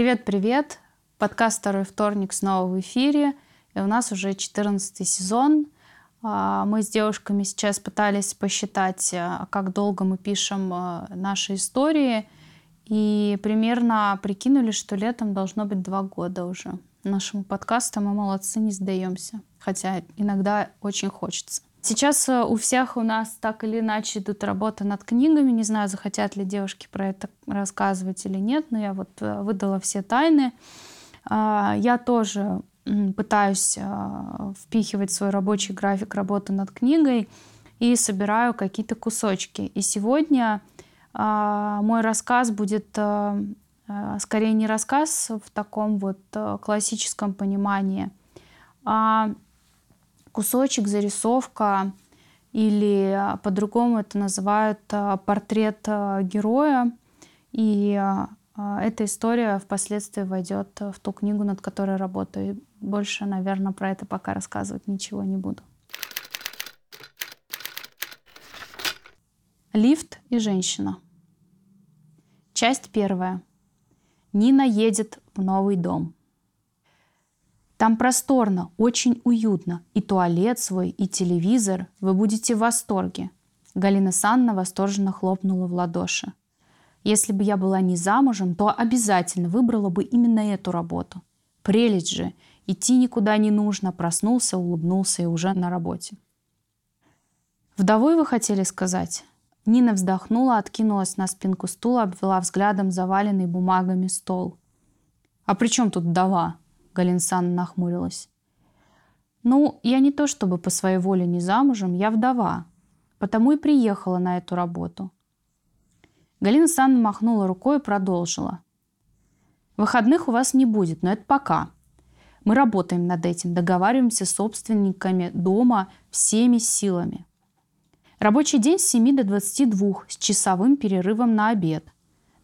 Привет-привет! Подкаст «Второй вторник» снова в эфире. И у нас уже 14 сезон. А, мы с девушками сейчас пытались посчитать, а, как долго мы пишем а, наши истории. И примерно прикинули, что летом должно быть два года уже. Нашему подкасту мы молодцы, не сдаемся. Хотя иногда очень хочется. Сейчас э, у всех у нас так или иначе идут работы над книгами. Не знаю, захотят ли девушки про это рассказывать или нет, но я вот э, выдала все тайны. А, я тоже пытаюсь э, впихивать свой рабочий график работы над книгой и собираю какие-то кусочки. И сегодня а, мой рассказ будет скорее не рассказ в таком вот классическом понимании, а кусочек, зарисовка или а, по-другому это называют а, портрет а, героя. И эта история впоследствии войдет в ту книгу, над которой работаю. Больше, наверное, про это пока рассказывать ничего не буду. Лифт и женщина. Часть первая. Нина едет в новый дом. Там просторно, очень уютно. И туалет свой, и телевизор. Вы будете в восторге. Галина Санна восторженно хлопнула в ладоши. Если бы я была не замужем, то обязательно выбрала бы именно эту работу. Прелесть же. Идти никуда не нужно. Проснулся, улыбнулся и уже на работе. Вдовой вы хотели сказать? Нина вздохнула, откинулась на спинку стула, обвела взглядом заваленный бумагами стол. «А при чем тут вдова?» Галина Санна нахмурилась. «Ну, я не то чтобы по своей воле не замужем, я вдова, потому и приехала на эту работу». Галина Санна махнула рукой и продолжила. «Выходных у вас не будет, но это пока. Мы работаем над этим, договариваемся с собственниками дома всеми силами. Рабочий день с 7 до 22 с часовым перерывом на обед.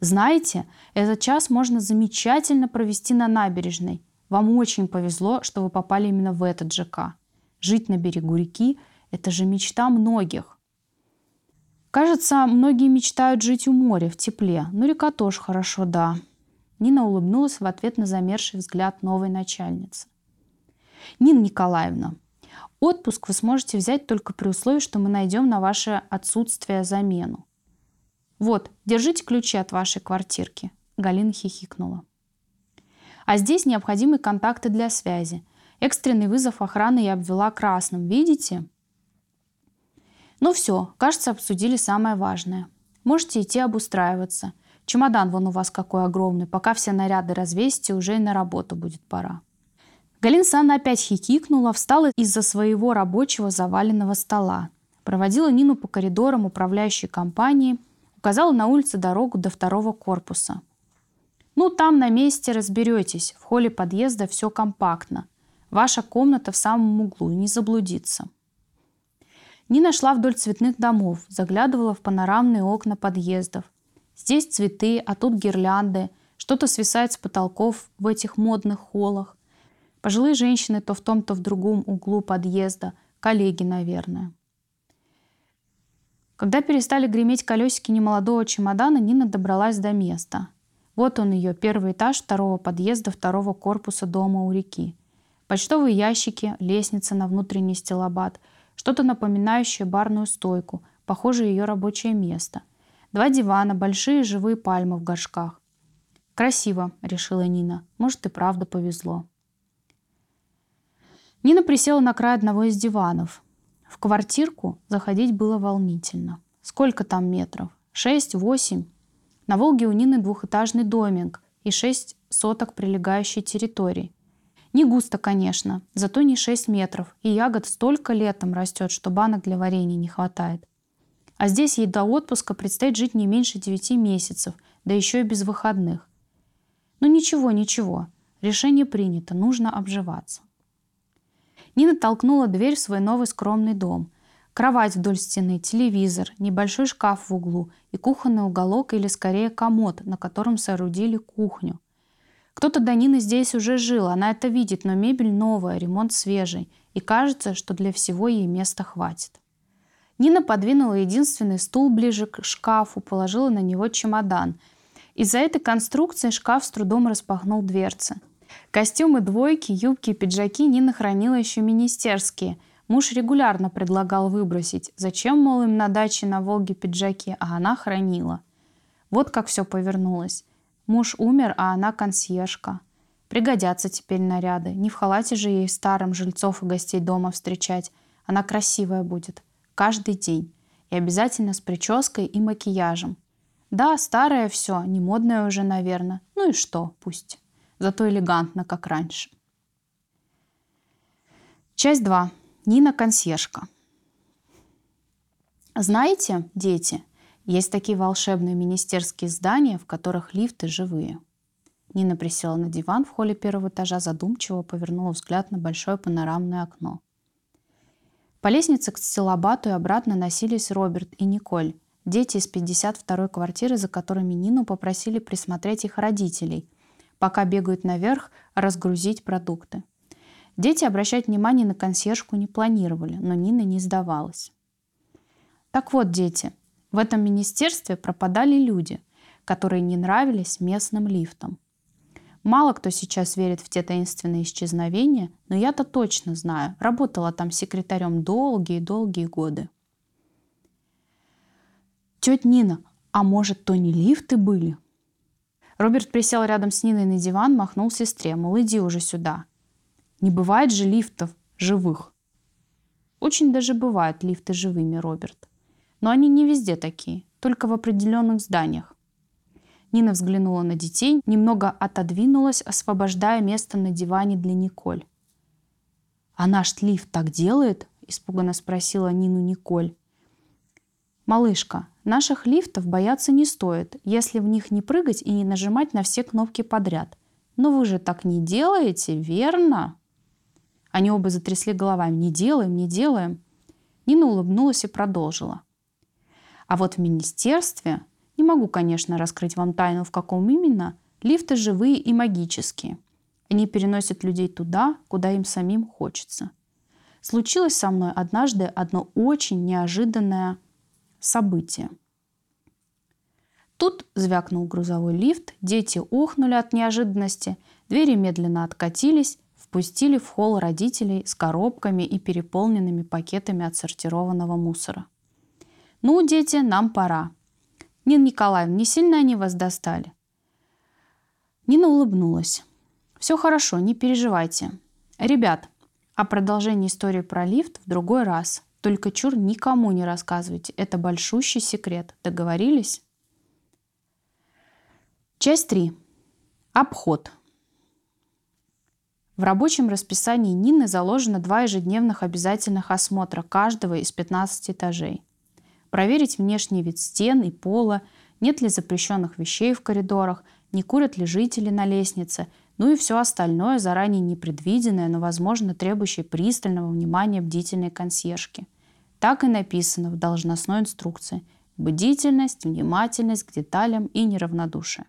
Знаете, этот час можно замечательно провести на набережной. Вам очень повезло, что вы попали именно в этот ЖК. Жить на берегу реки – это же мечта многих. Кажется, многие мечтают жить у моря, в тепле. Но река тоже хорошо, да. Нина улыбнулась в ответ на замерзший взгляд новой начальницы. Нина Николаевна, отпуск вы сможете взять только при условии, что мы найдем на ваше отсутствие замену. Вот, держите ключи от вашей квартирки. Галина хихикнула. А здесь необходимы контакты для связи. Экстренный вызов охраны я обвела красным. Видите? Ну все, кажется, обсудили самое важное. Можете идти обустраиваться. Чемодан вон у вас какой огромный. Пока все наряды развесите, уже и на работу будет пора. Галина Санна опять хихикнула, встала из-за своего рабочего заваленного стола. Проводила Нину по коридорам управляющей компании, указала на улице дорогу до второго корпуса. Ну, там на месте разберетесь. В холле подъезда все компактно. Ваша комната в самом углу, не заблудиться. Нина шла вдоль цветных домов, заглядывала в панорамные окна подъездов. Здесь цветы, а тут гирлянды. Что-то свисает с потолков в этих модных холлах. Пожилые женщины то в том, то в другом углу подъезда. Коллеги, наверное. Когда перестали греметь колесики немолодого чемодана, Нина добралась до места. Вот он ее, первый этаж второго подъезда второго корпуса дома у реки. Почтовые ящики, лестница на внутренний стелобат, что-то напоминающее барную стойку, похоже ее рабочее место. Два дивана, большие живые пальмы в горшках. «Красиво», — решила Нина. «Может, и правда повезло». Нина присела на край одного из диванов. В квартирку заходить было волнительно. Сколько там метров? Шесть, восемь? На Волге у Нины двухэтажный домик и шесть соток прилегающей территории. Не густо, конечно, зато не 6 метров, и ягод столько летом растет, что банок для варенья не хватает. А здесь ей до отпуска предстоит жить не меньше 9 месяцев, да еще и без выходных. Но ничего, ничего, решение принято, нужно обживаться. Нина толкнула дверь в свой новый скромный дом. Кровать вдоль стены, телевизор, небольшой шкаф в углу и кухонный уголок или скорее комод, на котором соорудили кухню. Кто-то до Нины здесь уже жил, она это видит, но мебель новая, ремонт свежий, и кажется, что для всего ей места хватит. Нина подвинула единственный стул ближе к шкафу, положила на него чемодан Из-за этой конструкции шкаф с трудом распахнул дверцы. Костюмы двойки, юбки и пиджаки Нина хранила еще министерские. Муж регулярно предлагал выбросить. Зачем, мол, им на даче на Волге пиджаки, а она хранила. Вот как все повернулось. Муж умер, а она консьержка. Пригодятся теперь наряды. Не в халате же ей старым жильцов и гостей дома встречать. Она красивая будет. Каждый день. И обязательно с прической и макияжем. Да, старое все, не модное уже, наверное. Ну и что, пусть. Зато элегантно, как раньше. Часть 2. Нина консьержка. Знаете, дети, есть такие волшебные министерские здания, в которых лифты живые. Нина присела на диван в холле первого этажа, задумчиво повернула взгляд на большое панорамное окно. По лестнице к стелобату и обратно носились Роберт и Николь, дети из 52-й квартиры, за которыми Нину попросили присмотреть их родителей, пока бегают наверх разгрузить продукты. Дети обращать внимание на консьержку не планировали, но Нина не сдавалась. Так вот, дети, в этом министерстве пропадали люди, которые не нравились местным лифтам. Мало кто сейчас верит в те таинственные исчезновения, но я-то точно знаю, работала там секретарем долгие-долгие годы. Тетя Нина, а может, то не лифты были? Роберт присел рядом с Ниной на диван, махнул сестре, мол, иди уже сюда. Не бывает же лифтов живых. Очень даже бывают лифты живыми, Роберт. Но они не везде такие, только в определенных зданиях. Нина взглянула на детей, немного отодвинулась, освобождая место на диване для Николь. «А наш лифт так делает?» – испуганно спросила Нину Николь. «Малышка, наших лифтов бояться не стоит, если в них не прыгать и не нажимать на все кнопки подряд. Но вы же так не делаете, верно?» Они оба затрясли головами. «Не делаем, не делаем». Нина улыбнулась и продолжила. А вот в министерстве не могу, конечно, раскрыть вам тайну, в каком именно. Лифты живые и магические. Они переносят людей туда, куда им самим хочется. Случилось со мной однажды одно очень неожиданное событие. Тут звякнул грузовой лифт, дети охнули от неожиданности, двери медленно откатились, впустили в холл родителей с коробками и переполненными пакетами отсортированного мусора. «Ну, дети, нам пора», Нина Николаевна, не сильно они вас достали?» Нина улыбнулась. «Все хорошо, не переживайте. Ребят, о продолжении истории про лифт в другой раз. Только чур никому не рассказывайте. Это большущий секрет. Договорились?» Часть 3. Обход. В рабочем расписании Нины заложено два ежедневных обязательных осмотра каждого из 15 этажей проверить внешний вид стен и пола, нет ли запрещенных вещей в коридорах, не курят ли жители на лестнице, ну и все остальное, заранее непредвиденное, но, возможно, требующее пристального внимания бдительной консьержки. Так и написано в должностной инструкции. Бдительность, внимательность к деталям и неравнодушие.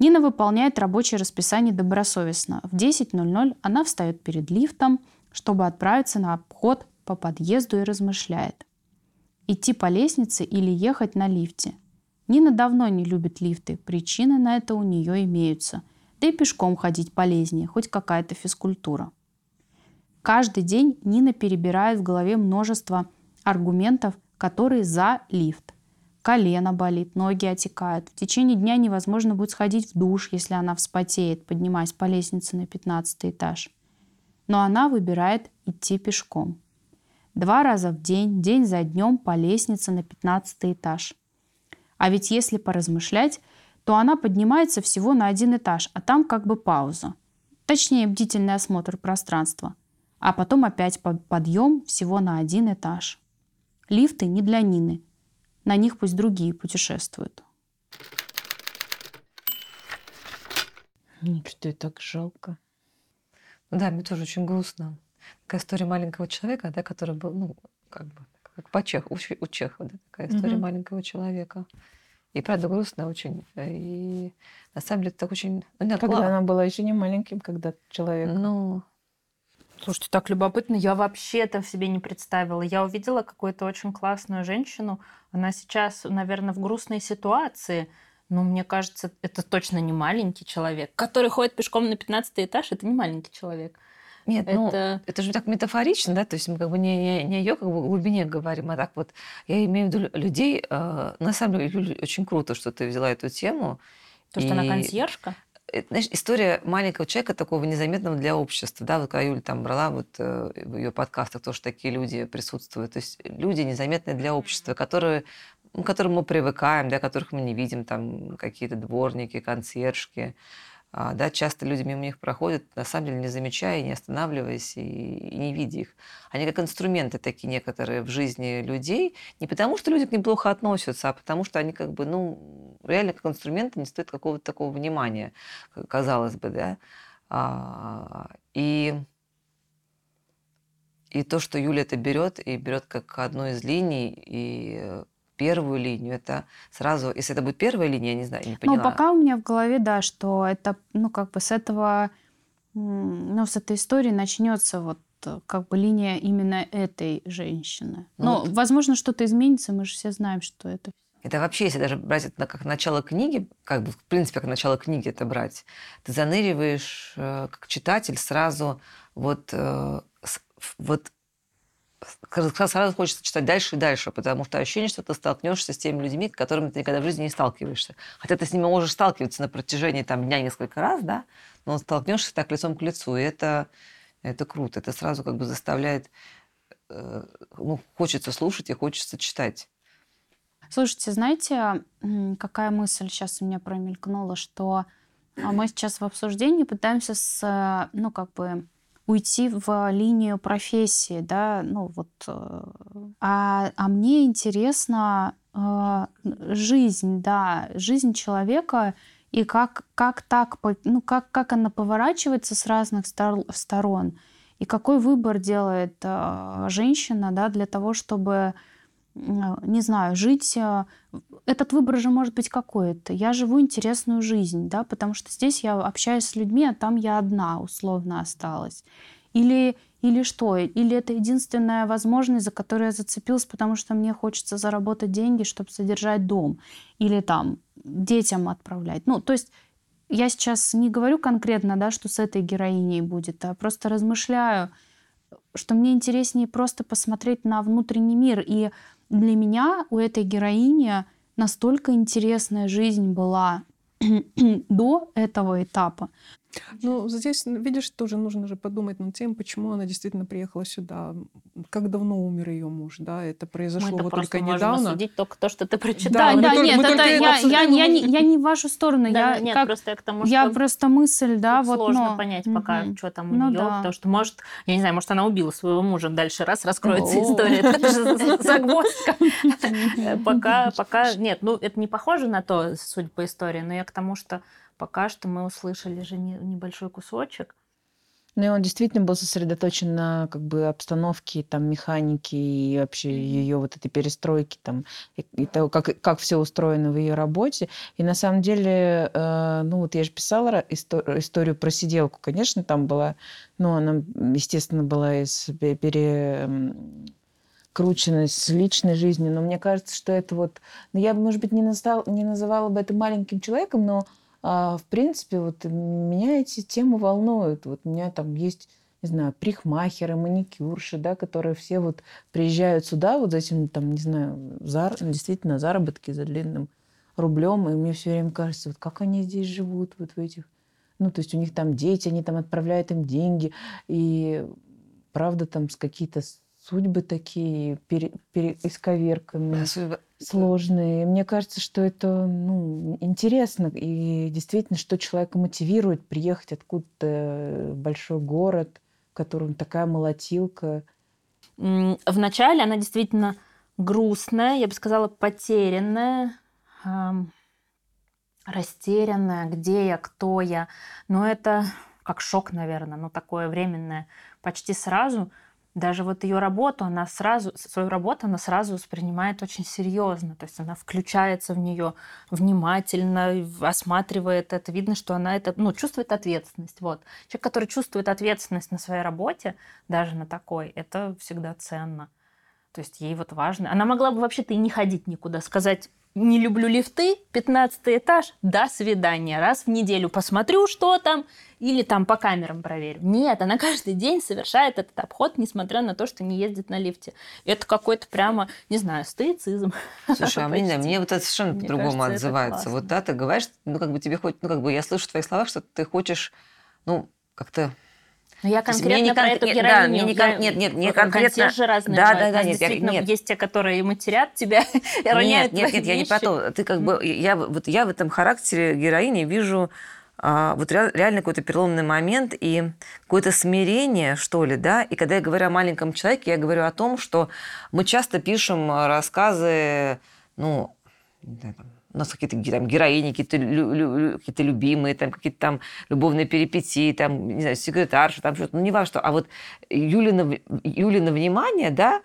Нина выполняет рабочее расписание добросовестно. В 10.00 она встает перед лифтом, чтобы отправиться на обход по подъезду и размышляет идти по лестнице или ехать на лифте. Нина давно не любит лифты, причины на это у нее имеются. Да и пешком ходить полезнее, хоть какая-то физкультура. Каждый день Нина перебирает в голове множество аргументов, которые за лифт. Колено болит, ноги отекают. В течение дня невозможно будет сходить в душ, если она вспотеет, поднимаясь по лестнице на 15 этаж. Но она выбирает идти пешком. Два раза в день, день за днем по лестнице на 15 этаж. А ведь если поразмышлять, то она поднимается всего на один этаж, а там как бы пауза. Точнее, бдительный осмотр пространства. А потом опять подъем всего на один этаж. Лифты не для Нины. На них пусть другие путешествуют. Что то так жалко. Да, мне тоже очень грустно такая история маленького человека, да, который был, ну, как бы, как по Чех, у, у Чехова, да, такая история угу. маленького человека. И правда грустно очень. И на самом деле так очень... Ну, нет, когда она была еще не маленьким, когда человек... Ну, Слушайте, так любопытно. Я вообще это в себе не представила. Я увидела какую-то очень классную женщину. Она сейчас, наверное, в грустной ситуации, Ну, мне кажется, это точно не маленький человек. Который ходит пешком на 15 этаж, это не маленький человек. Нет, это... ну, Это же так метафорично, да, то есть мы как бы не, не, не о ее как бы глубине говорим, а так вот, я имею в виду людей, э, на самом деле, очень круто, что ты взяла эту тему. то, что она И, консьержка. Э, Знаешь, история маленького человека, такого незаметного для общества, да, вот когда Юля там брала вот э, в ее подкастах, тоже такие люди присутствуют, то есть люди незаметные для общества, которые, ну, к которым мы привыкаем, да, которых мы не видим, там какие-то дворники, консьержки, а, да, часто люди мимо них проходят, на самом деле не замечая, не останавливаясь и, и не видя их. Они как инструменты такие некоторые в жизни людей, не потому что люди к ним плохо относятся, а потому что они как бы, ну, реально как инструменты не стоят какого-то такого внимания, казалось бы, да. А, и, и то, что Юля это берет, и берет как одну из линий, и э, первую линию, это сразу, если это будет первая линия, я не знаю, не поняла. Ну, пока у меня в голове, да, что это, ну, как бы с этого, ну, с этой истории начнется вот как бы линия именно этой женщины. Ну Ну, вот. возможно, что-то изменится, мы же все знаем, что это Это вообще, если даже брать это как начало книги, как бы, в принципе, как начало книги это брать, ты заныриваешь, э, как читатель, сразу вот, э, вот сразу хочется читать дальше и дальше, потому что ощущение, что ты столкнешься с теми людьми, с которыми ты никогда в жизни не сталкиваешься. Хотя ты с ними можешь сталкиваться на протяжении там, дня несколько раз, да, но столкнешься так лицом к лицу, и это, это круто. Это сразу как бы заставляет, э, ну, хочется слушать и хочется читать. Слушайте, знаете, какая мысль сейчас у меня промелькнула, что а, мы сейчас в обсуждении пытаемся с, э, ну, как бы уйти в линию профессии, да, ну вот. э, А, а мне интересно э, жизнь, да, жизнь человека и как, как так, ну, как, как она поворачивается с разных стор- сторон, и какой выбор делает э, женщина, да, для того, чтобы не знаю, жить... э, Этот выбор же может быть какой-то. Я живу интересную жизнь, да, потому что здесь я общаюсь с людьми, а там я одна условно осталась. Или, или что? Или это единственная возможность, за которую я зацепилась, потому что мне хочется заработать деньги, чтобы содержать дом. Или там детям отправлять. Ну, то есть я сейчас не говорю конкретно, да, что с этой героиней будет, а просто размышляю, что мне интереснее просто посмотреть на внутренний мир. И для меня у этой героини настолько интересная жизнь была до этого этапа. Ну, здесь, видишь, тоже нужно же подумать над тем, почему она действительно приехала сюда. Как давно умер ее муж, да? Это произошло Мы-то вот просто только можем недавно. осудить только то, что ты Да, прочитала. мы да, только- нет, мы это я, я, я, мы- не, я не в вашу сторону, Да, я нет, как просто я к тому, я что просто мысль, да, вот, сложно но- понять пока, Мгм. что там у Ну нее, да. потому что, может, я не знаю, может, она убила своего мужа, дальше раз раскроется история. Это же загвоздка. Пока, пока, нет, ну, это не похоже на то, судя по истории, но я к тому, что пока что мы услышали же не- небольшой кусочек. Ну, и он действительно был сосредоточен на как бы обстановке, там, механике и вообще ее вот этой перестройки, там, и, и того, как, как все устроено в ее работе. И на самом деле, э, ну, вот я же писала ра- исто- историю про сиделку. Конечно, там была, ну, она, естественно, была из пе- пере... м, кручена с личной жизнью, но мне кажется, что это вот... Ну, я бы, может быть, не, настал, не называла бы это маленьким человеком, но а, в принципе, вот меня эти темы волнуют. Вот у меня там есть, не знаю, прихмахеры, маникюрши, да, которые все вот приезжают сюда вот за этим, там, не знаю, зар... действительно заработки за длинным рублем, и мне все время кажется, вот как они здесь живут, вот в этих... Ну, то есть у них там дети, они там отправляют им деньги, и правда там с какие-то судьбы такие пере... пере... исковерканные Да, судьба- сложные. Мне кажется, что это ну, интересно. И действительно, что человека мотивирует приехать откуда-то в большой город, в котором такая молотилка. Вначале она действительно грустная, я бы сказала, потерянная, ам, растерянная, где я, кто я. Но это как шок, наверное, но такое временное. Почти сразу даже вот ее работу, она сразу, свою работу она сразу воспринимает очень серьезно. То есть она включается в нее внимательно, осматривает это. Видно, что она это, ну, чувствует ответственность. Вот. Человек, который чувствует ответственность на своей работе, даже на такой, это всегда ценно. То есть ей вот важно. Она могла бы вообще-то и не ходить никуда, сказать, не люблю лифты, 15 этаж, до свидания. Раз в неделю посмотрю, что там, или там по камерам проверю. Нет, она каждый день совершает этот обход, несмотря на то, что не ездит на лифте. Это какой-то прямо, не знаю, стоицизм. Слушай, а мне, не мне вот это совершенно по-другому отзывается. Вот да, ты говоришь, ну как бы тебе хоть, ну как бы я слышу в твоих словах, что ты хочешь, ну как-то Но я есть мне конкретно не про кон- эту нет, да, героиню. мне не я- кон- нет, нет, не конкретно- консьержи разные Да, бывают. да, да, нет, я- нет. есть те, которые матерят тебя и роняют Нет, нет, нет, я не про то. Ты как бы, я, вот я в этом характере героини вижу а, вот ре- реально какой-то переломный момент и какое-то смирение, что ли, да. И когда я говорю о маленьком человеке, я говорю о том, что мы часто пишем а, рассказы, ну, не знаю, там, у нас какие-то там, героини, какие-то, лю- лю- какие-то любимые, там какие-то там любовные перипетии, там, не знаю, секретарша, там что-то, ну, не важно что. А вот Юлина, Юлина внимание, да,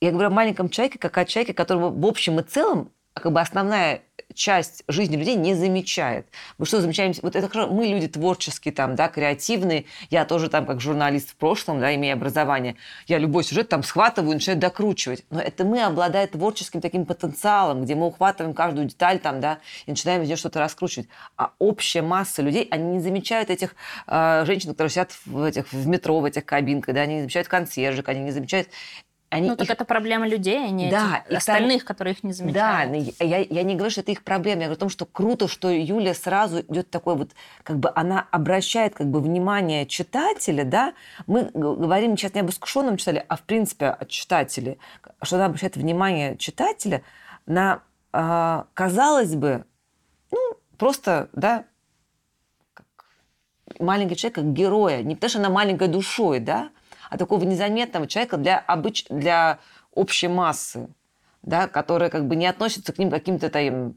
я говорю о маленьком человеке, как о человеке, которого в общем и целом как бы основная часть жизни людей не замечает. Мы что замечаем? Вот это хорошо, мы люди творческие, там, да, креативные. Я тоже там как журналист в прошлом, да, имея образование. Я любой сюжет там схватываю, начинаю докручивать. Но это мы, обладая творческим таким потенциалом, где мы ухватываем каждую деталь там, да, и начинаем из нее что-то раскручивать. А общая масса людей, они не замечают этих э, женщин, которые сидят в, этих, в метро, в этих кабинках, да, они не замечают консьержек, они не замечают они Ну, так их это проблема людей, а не Да, этих и там- остальных, которые их не да, замечают. но я, я не говорю, что это их проблема. Я говорю о том, что круто, что Юля сразу идет такой вот, как бы она обращает как бы внимание читателя, да. Мы говорим сейчас не об искушенном читателе, а в принципе о читателе, что она обращает внимание читателя на, а, казалось бы, ну, просто, да, как маленький человек, как героя. Не потому, что она маленькой душой, да, а такого незаметного человека для, обыч... для общей массы, да, которая как бы не относится к ним каким-то там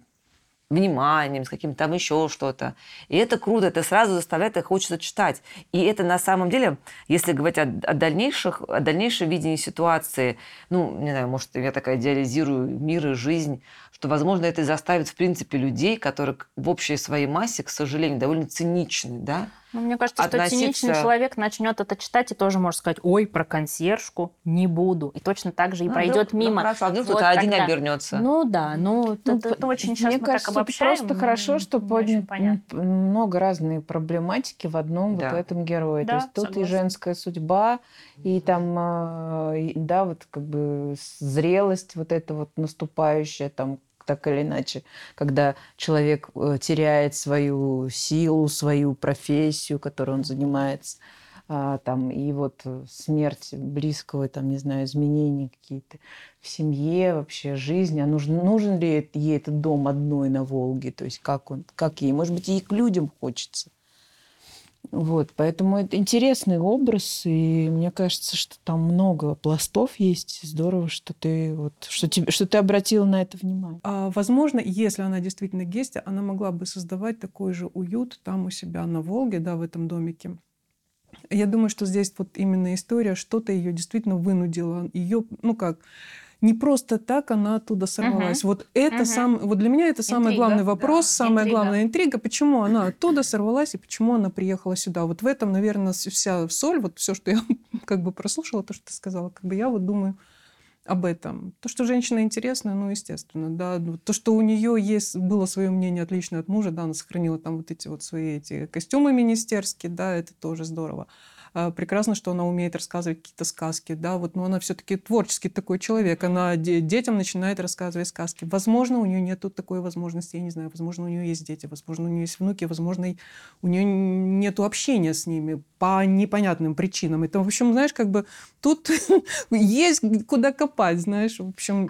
вниманием, с каким-то там еще что-то. И это круто, это сразу заставляет их хочется читать. И это на самом деле, если говорить о, о дальнейших, о дальнейшем видении ситуации, ну, не знаю, может, я такая идеализирую мир и жизнь, что, возможно, это и заставит, в принципе, людей, которые в общей своей массе, к сожалению, довольно циничны, да, Ну, мне кажется, что относиться- циничный человек начнет это читать и тоже может сказать, ой, про консьержку не буду. И точно так же и Ну, пройдет ну, мимо. хорошо, а вдруг Вот кто-то один тогда- обернется. Ну да, ну, Ну, это, это очень сейчас Мне кажется, так обобщаем. просто хорошо, что очень понятно. много разной проблематики в одном Да. вот этом герое. Да, То есть тут согласна. и женская судьба, и там, и, да, вот как бы зрелость вот эта вот наступающая там так или иначе, когда человек э, теряет свою силу, свою профессию, которой он занимается, а, там, и вот э, смерть близкого, там, не знаю, изменения какие-то в семье, вообще жизни, а нужен, нужен ли ей этот дом одной на Волге, то есть как он, как ей, может быть, ей к людям хочется. Вот, поэтому это интересный образ, и мне кажется, что там много пластов есть. Здорово, что ты вот, что тебе, что ты обратила на это внимание. А, возможно, если она действительно гестя, она могла бы создавать такой же уют там у себя на Волге, да, в этом домике. Я думаю, что здесь вот именно история, что-то ее действительно вынудило. Ее, ну как, не просто так она оттуда сорвалась. Вот это Мгм. сам, вот для меня это самый Интрига, главный да, вопрос, самая интрига. главная интрига, почему она оттуда сорвалась и почему она приехала сюда. Вот в этом, наверное, вся соль, вот все, что я как бы прослушала, то, что ты сказала, как бы я вот думаю об этом. То, что женщина интересная, ну, естественно, да. То, что у нее есть, было свое мнение отличное от мужа, да, она сохранила там вот эти вот свои эти костюмы министерские, да, это тоже здорово. А, Прекрасно, что она умеет рассказывать какие-то сказки, да, вот, но она все-таки творческий такой человек, она де- детям начинает рассказывать сказки. Возможно, у нее нет такой возможности, я не знаю, возможно, у нее есть дети, возможно, у нее есть внуки, возможно, у нее нет общения с ними по непонятным причинам. Это, в общем, знаешь, как бы тут есть куда копать, знаешь, в общем,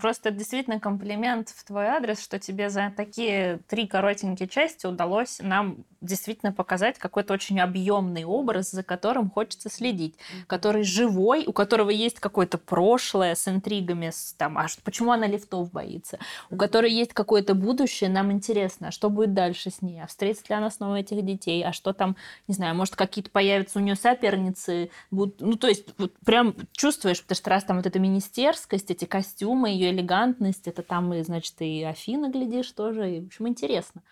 Просто действительно комплимент в твой адрес, что тебе за такие три коротенькие части удалось нам действительно показать какой-то очень объемный образ, за которым хочется следить, который живой, у которого есть какое-то прошлое с интригами, с, там, а почему она лифтов боится, у которой есть какое-то будущее, нам интересно, а что будет дальше с ней, а встретит ли она снова этих детей, а что там, не знаю, может какие-то появятся у нее соперницы, будут, ну то есть вот прям чувствуешь, потому что раз там вот эта министерскость, эти костюмы, ее элегантность, это там и, значит, и Афина глядишь тоже, и, в общем, интересно.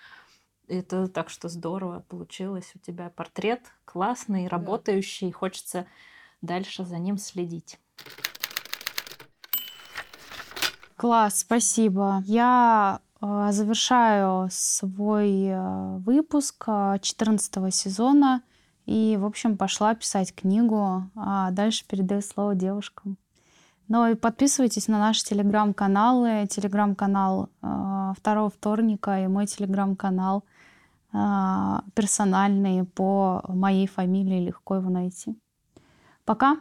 Это так что здорово получилось у тебя портрет классный, работающий, хочется дальше за ним следить. Класс, спасибо. Я э, завершаю свой э, выпуск 14 сезона и, в общем, пошла писать книгу, а дальше передаю слово девушкам. Ну и подписывайтесь на наши телеграм-каналы. Телеграм-канал э, второго вторника и мой телеграм-канал э, персональный по моей фамилии. Легко его найти. Пока.